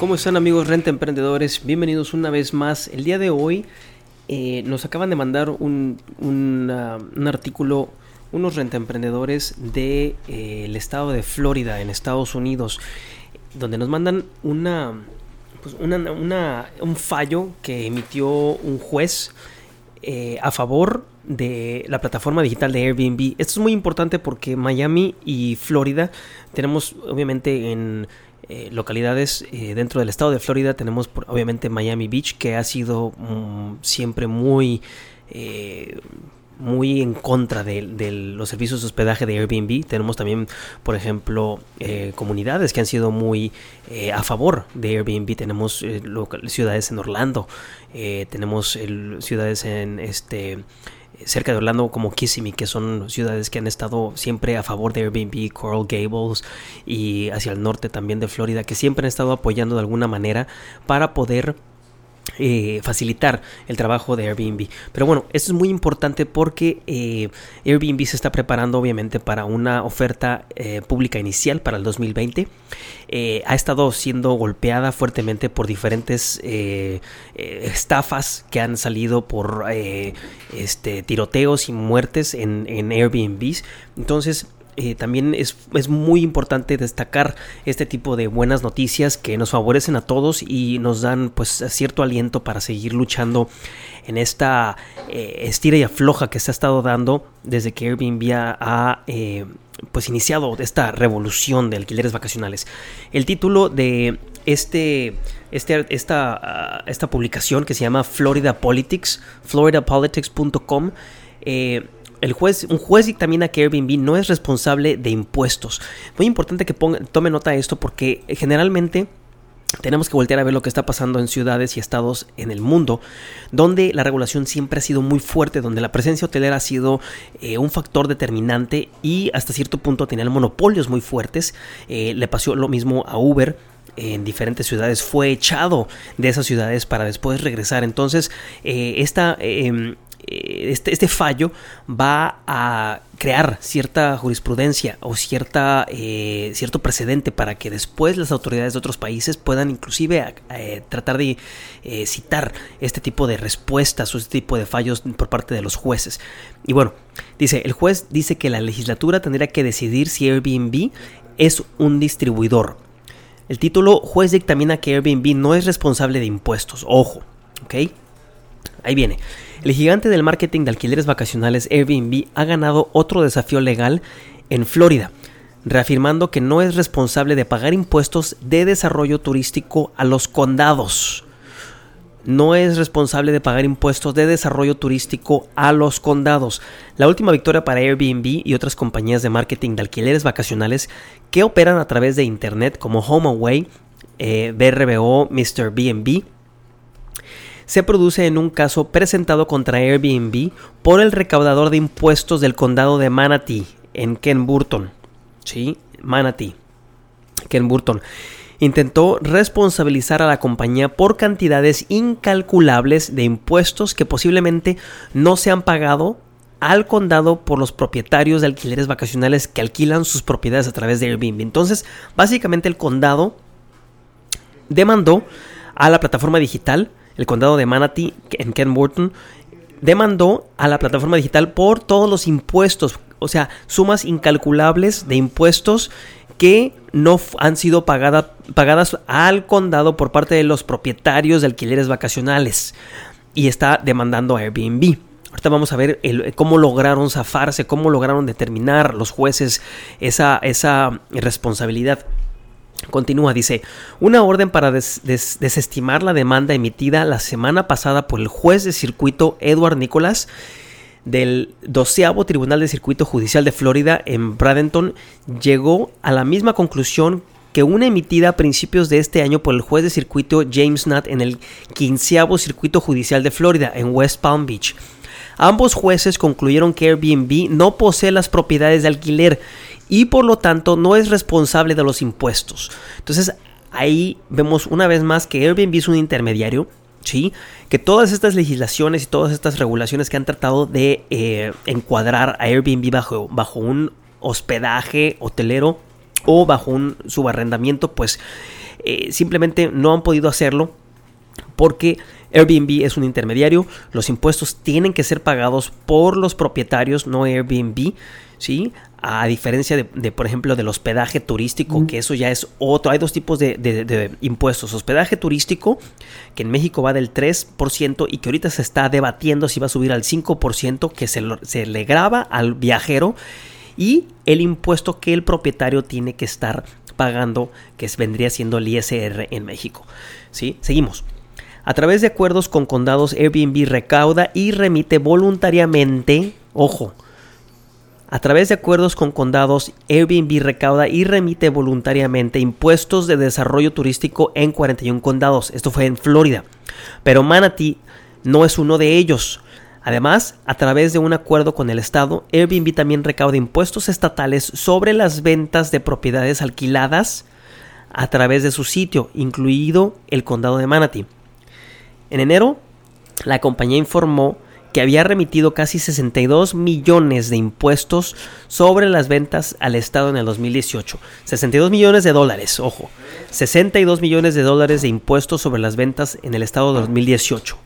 ¿Cómo están amigos Renta Emprendedores? Bienvenidos una vez más. El día de hoy eh, nos acaban de mandar un, un, artículo unos renta emprendedores del estado de Florida en Estados Unidos donde nos mandan una, pues una, una- un fallo que emitió un juez eh, a favor de la plataforma digital de Airbnb. Esto es muy importante porque Miami y Florida tenemos obviamente en eh, localidades eh, dentro del estado de Florida tenemos por- obviamente Miami Beach que ha sido mm, siempre muy eh, muy en contra de, los servicios de hospedaje de Airbnb. Tenemos también, por ejemplo, eh, comunidades que han sido muy eh, a favor de Airbnb. Tenemos eh, local- ciudades en Orlando, eh, tenemos ciudades en este cerca de Orlando como Kissimmee, que son ciudades que han estado siempre a favor de Airbnb, Coral Gables y hacia el norte también de Florida, que siempre han estado apoyando de alguna manera para poder eh, facilitar el trabajo de Airbnb. Pero bueno, esto es muy importante porque eh, Airbnb se está preparando obviamente para una oferta eh, pública inicial para el 2020. Eh, ha estado siendo golpeada fuertemente por diferentes estafas que han salido por este, tiroteos y muertes en, en. Entonces, eh, también es, es muy importante destacar este tipo de buenas noticias que nos favorecen a todos y nos dan pues cierto aliento para seguir luchando en esta eh, estira y afloja que se ha estado dando desde que Airbnb ha, eh, pues iniciado esta revolución de alquileres vacacionales. El título de este, este, esta, esta publicación que se llama Florida Politics, floridapolitics.com, el juez, un juez dictamina que Airbnb no es responsable de impuestos. Muy importante que ponga, tome nota de esto porque eh, generalmente tenemos que voltear a ver lo que está pasando en ciudades y estados en el mundo, donde la regulación siempre ha sido muy fuerte, donde la presencia hotelera ha sido eh, un factor determinante y hasta cierto punto tenían monopolios muy fuertes. Eh, le pasó lo mismo a Uber en diferentes ciudades, fue echado de esas ciudades para después regresar. Entonces, esta... eh, este, este fallo va a crear cierta jurisprudencia o cierta, eh, cierto precedente para que después las autoridades de otros países puedan inclusive eh, tratar de citar este tipo de respuestas o este tipo de fallos por parte de los jueces. Y bueno, dice, el juez dice que la legislatura tendría que decidir si Airbnb es un distribuidor. El título juez dictamina que Airbnb no es responsable de impuestos. Ojo, ¿ok? Ahí viene. El gigante del marketing de alquileres vacacionales Airbnb ha ganado otro desafío legal en Florida, reafirmando que no es responsable de pagar impuestos de desarrollo turístico a los condados. No es responsable de pagar impuestos de desarrollo turístico a los condados. La última victoria para Airbnb y otras compañías de marketing de alquileres vacacionales que operan a través de Internet como HomeAway, eh, BRBO, Mr. Se produce en un caso presentado contra Airbnb por el recaudador de impuestos del condado de Manatee en Ken Burton. Sí, Manatee. Ken Burton intentó responsabilizar a la compañía por cantidades incalculables de impuestos que posiblemente no se han pagado al condado por los propietarios de alquileres vacacionales que alquilan sus propiedades a través de Airbnb. Entonces, básicamente el condado demandó a la plataforma digital el condado de Manatee en Ken Burton demandó a la plataforma digital por todos los impuestos, o sea, sumas incalculables de impuestos que no han sido pagada, pagadas al condado por parte de los propietarios de alquileres vacacionales y está demandando a Airbnb. Ahorita vamos a ver el, cómo lograron zafarse, cómo lograron determinar los jueces esa, esa responsabilidad. Continúa, dice, una orden para des des desestimar la demanda emitida la semana pasada por el juez de circuito Edward Nicholas del doceavo Tribunal de Circuito Judicial de Florida en Bradenton llegó a la misma conclusión que una emitida a principios de este año por el juez de circuito James Nutt en el quinceavo circuito judicial de Florida, en West Palm Beach. Ambos jueces concluyeron que Airbnb no posee las propiedades de alquiler y por lo tanto no es responsable de los impuestos. Entonces ahí vemos una vez más que Airbnb es un intermediario, ¿sí? Que todas estas legislaciones y todas estas regulaciones que han tratado de eh, encuadrar a Airbnb bajo, bajo un hospedaje hotelero o bajo un subarrendamiento, pues eh, simplemente no han podido hacerlo porque Airbnb es un intermediario, los impuestos tienen que ser pagados por los propietarios, no Airbnb, ¿sí? A diferencia de, por ejemplo, del hospedaje turístico, que eso ya es otro. Hay dos tipos de, impuestos. Hospedaje turístico, que en México va del 3% y que ahorita se está debatiendo si va a subir al 5%, que se, se le graba al viajero. Y el impuesto que el propietario tiene que estar pagando, que vendría siendo el ISR en México. ¿Sí? Seguimos. A través de acuerdos con condados, Airbnb recauda y remite voluntariamente, ojo, a través de acuerdos con condados, Airbnb recauda y remite voluntariamente impuestos de desarrollo turístico en 41 condados. Esto fue en Florida. Pero Manatee no es uno de ellos. Además, a través de un acuerdo con el Estado, Airbnb también recauda impuestos estatales sobre las ventas de propiedades alquiladas a través de su sitio, incluido el condado de Manatee. En enero, la compañía informó que había remitido casi 62 millones de impuestos sobre las ventas al Estado en el 2018. 62 millones de dólares, ojo. 62 millones de dólares de impuestos sobre las ventas en el Estado de 2018.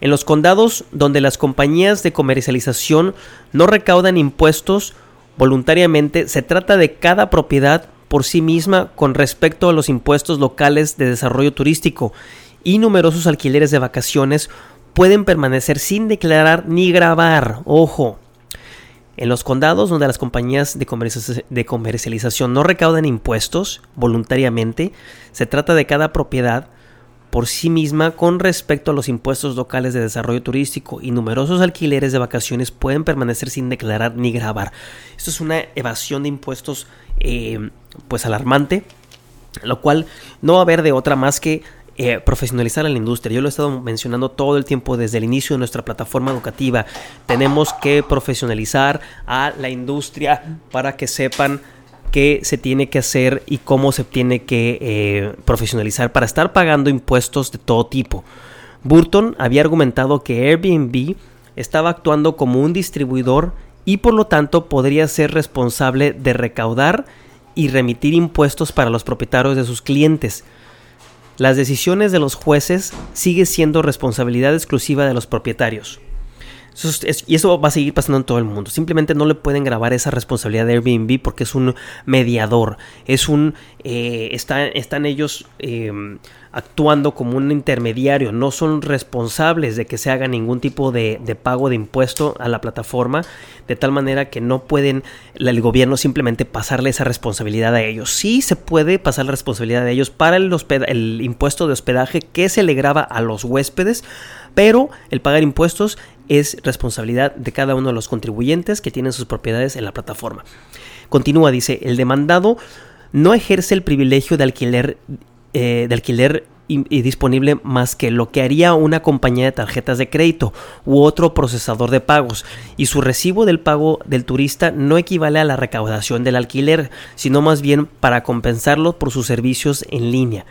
En los condados donde las compañías de comercialización no recaudan impuestos voluntariamente, se trata de cada propiedad por sí misma con respecto a los impuestos locales de desarrollo turístico y numerosos alquileres de vacaciones pueden permanecer sin declarar ni grabar. Ojo. En los condados donde las compañías de, comercialización no recaudan impuestos voluntariamente, se trata de cada propiedad por sí misma con respecto a los impuestos locales de desarrollo turístico y numerosos alquileres de vacaciones pueden permanecer sin declarar ni grabar. Esto es una evasión de impuestos eh, pues alarmante, lo cual no va a haber de otra más que eh, profesionalizar a la industria. Yo lo he estado mencionando todo el tiempo desde el inicio de nuestra plataforma educativa. Tenemos que profesionalizar a la industria para que sepan qué se tiene que hacer y cómo se tiene que eh, profesionalizar para estar pagando impuestos de todo tipo. Burton había argumentado que Airbnb estaba actuando como un distribuidor y por lo tanto podría ser responsable de recaudar y remitir impuestos para los propietarios de sus clientes. Las decisiones de los jueces sigue siendo responsabilidad exclusiva de los propietarios. y eso va a seguir pasando en todo el mundo. Simplemente no le pueden grabar esa responsabilidad de Airbnb porque es un mediador. Es un. Eh, están ellos. Em, actuando como un intermediario, no son responsables de que se haga ningún tipo de, pago de impuesto a la plataforma, de tal manera que no pueden el gobierno simplemente pasarle esa responsabilidad a ellos. Sí se puede pasar la responsabilidad de ellos para el, el impuesto de hospedaje que se le graba a los huéspedes, pero el pagar impuestos es responsabilidad de cada uno de los contribuyentes que tienen sus propiedades en la plataforma. Continúa, dice, el demandado no ejerce el privilegio de alquiler eh, de alquiler y, disponible más que lo que haría una compañía de tarjetas de crédito u otro procesador de pagos y su recibo del pago del turista no equivale a la recaudación del alquiler sino más bien para compensarlo por sus servicios en línea.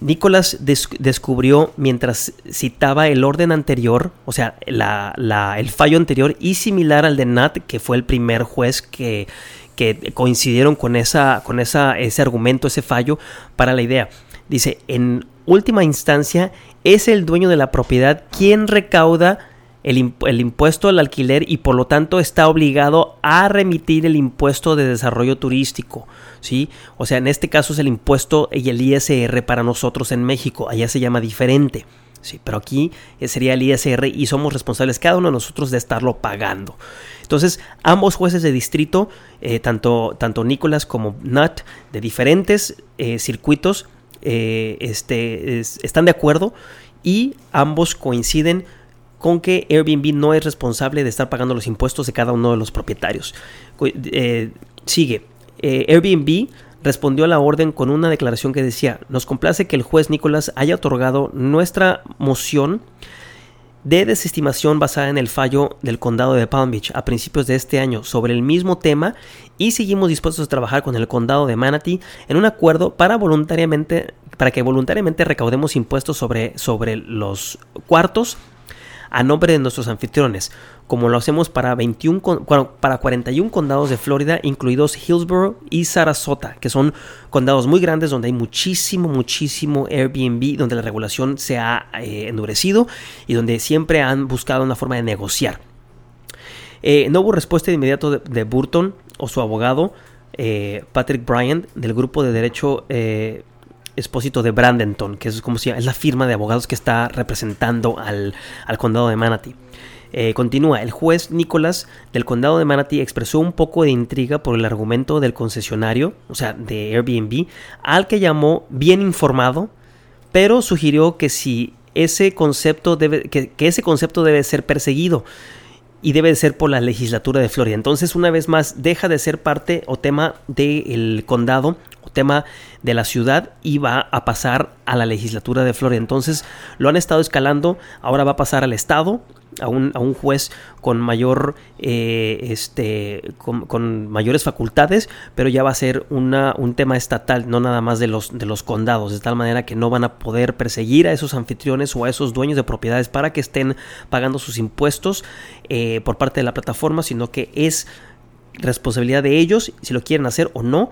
Nicolás descubrió mientras citaba el orden anterior, o sea, el fallo anterior y similar al de Nat, que fue el primer juez que, que coincidieron con, esa, con esa, ese argumento, ese fallo para la idea. Dice, en última instancia, es el dueño de la propiedad quien recauda el, el, impuesto al alquiler y por lo tanto está obligado a remitir el impuesto de desarrollo turístico. ¿sí? O sea, en este caso es el impuesto y el ISR para nosotros en México, allá se llama diferente. Sí, pero aquí sería el ISR y somos responsables cada uno de nosotros de estarlo pagando. Entonces, ambos jueces de distrito, eh, tanto, tanto Nicolás como Nat, de diferentes eh, circuitos, eh, este, están de acuerdo y ambos coinciden con que Airbnb no es responsable de estar pagando los impuestos de cada uno de los propietarios. sigue, Airbnb respondió a la orden con una declaración que decía, nos complace que el juez Nicolás haya otorgado nuestra moción de desestimación basada en el fallo del condado de Palm Beach a principios de este año sobre el mismo tema y seguimos dispuestos a trabajar con el condado de Manatee en un acuerdo para voluntariamente para que voluntariamente recaudemos impuestos sobre, sobre los cuartos a nombre de nuestros anfitriones, como lo hacemos para, 21, para 41 condados de Florida, incluidos Hillsborough y Sarasota, que son condados muy grandes donde hay muchísimo, muchísimo Airbnb, donde la regulación se ha eh, endurecido y donde siempre han buscado una forma de negociar. Eh, no hubo respuesta de inmediato de, Burton o su abogado, eh, Patrick Bryant, del grupo de derecho expósito de Brandenton, que es como si es la firma de abogados que está representando al, condado de Manatee. Eh, continúa, el juez Nicholas del condado de Manatee expresó un poco de intriga por el argumento del concesionario, o sea, de Airbnb, al que llamó bien informado, pero sugirió que si ese concepto debe, que, ese concepto debe ser perseguido y debe ser por la legislatura de Florida. Entonces, una vez más, deja de ser parte o tema del condado tema de la ciudad y va a pasar a la legislatura de Florida. Entonces, lo han estado escalando, ahora va a pasar al estado a un, a un juez con mayor eh, este con, mayores facultades pero ya va a ser una, un tema estatal no nada más de los de los condados de tal manera que no van a poder perseguir a esos anfitriones o a esos dueños de propiedades para que estén pagando sus impuestos eh, por parte de la plataforma sino que es responsabilidad de ellos si lo quieren hacer o no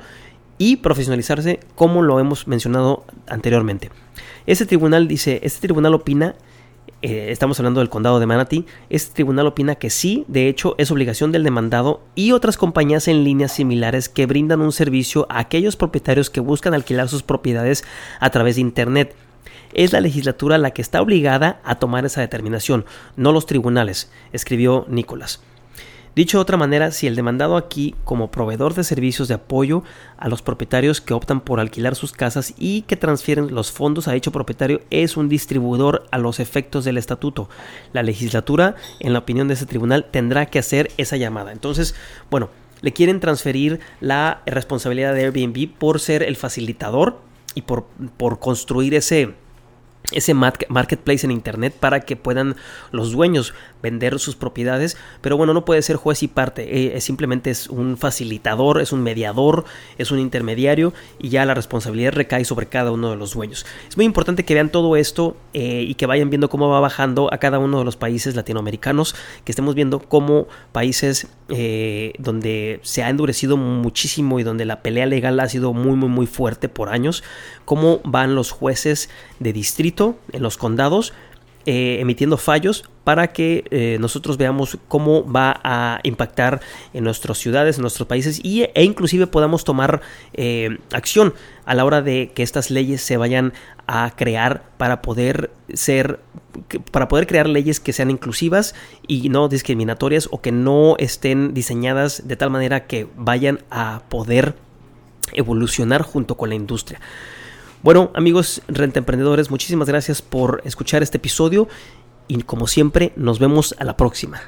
y profesionalizarse como lo hemos mencionado anteriormente. Este tribunal dice, este tribunal opina eh, estamos hablando del condado de Manatee, este tribunal opina que sí, de hecho es obligación del demandado y otras compañías en líneas similares que brindan un servicio a aquellos propietarios que buscan alquilar sus propiedades a través de Internet. Es la legislatura la que está obligada a tomar esa determinación, no los tribunales, escribió Nicolás. Dicho de otra manera, si el demandado aquí, como proveedor de servicios de apoyo a los propietarios que optan por alquilar sus casas y que transfieren los fondos a dicho propietario, es un distribuidor a los efectos del estatuto, la legislatura, en la opinión de ese tribunal, tendrá que hacer esa llamada. Entonces, bueno, le quieren transferir la responsabilidad de Airbnb por ser el facilitador y por, por construir ese ese marketplace en internet para que puedan los dueños vender sus propiedades pero bueno no puede ser juez y parte eh, simplemente es un facilitador es un mediador es un intermediario y ya la responsabilidad recae sobre cada uno de los dueños. Es muy importante que vean todo esto eh, y que vayan viendo cómo va bajando a cada uno de los países latinoamericanos que estemos viendo cómo países eh, donde se ha endurecido muchísimo y donde la pelea legal ha sido muy muy muy fuerte por años cómo van los jueces de distrito en los condados eh, emitiendo fallos para que eh, nosotros veamos cómo va a impactar en nuestras ciudades, en nuestros países y, e inclusive podamos tomar eh, acción a la hora de que estas leyes se vayan a crear para poder ser para poder crear leyes que sean inclusivas y no discriminatorias o que no estén diseñadas de tal manera que vayan a poder evolucionar junto con la industria. Bueno, amigos renta emprendedores, muchísimas gracias por escuchar este episodio y como siempre, nos vemos a la próxima.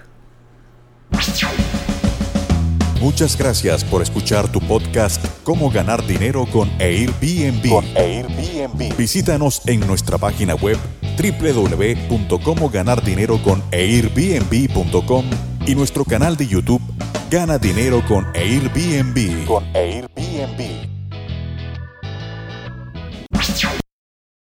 Muchas gracias por escuchar tu podcast Cómo ganar dinero con Airbnb. Con Airbnb. Visítanos en nuestra página web www.comoganardineroconairbnb.com y nuestro canal de YouTube Gana Dinero con Airbnb. Con Airbnb.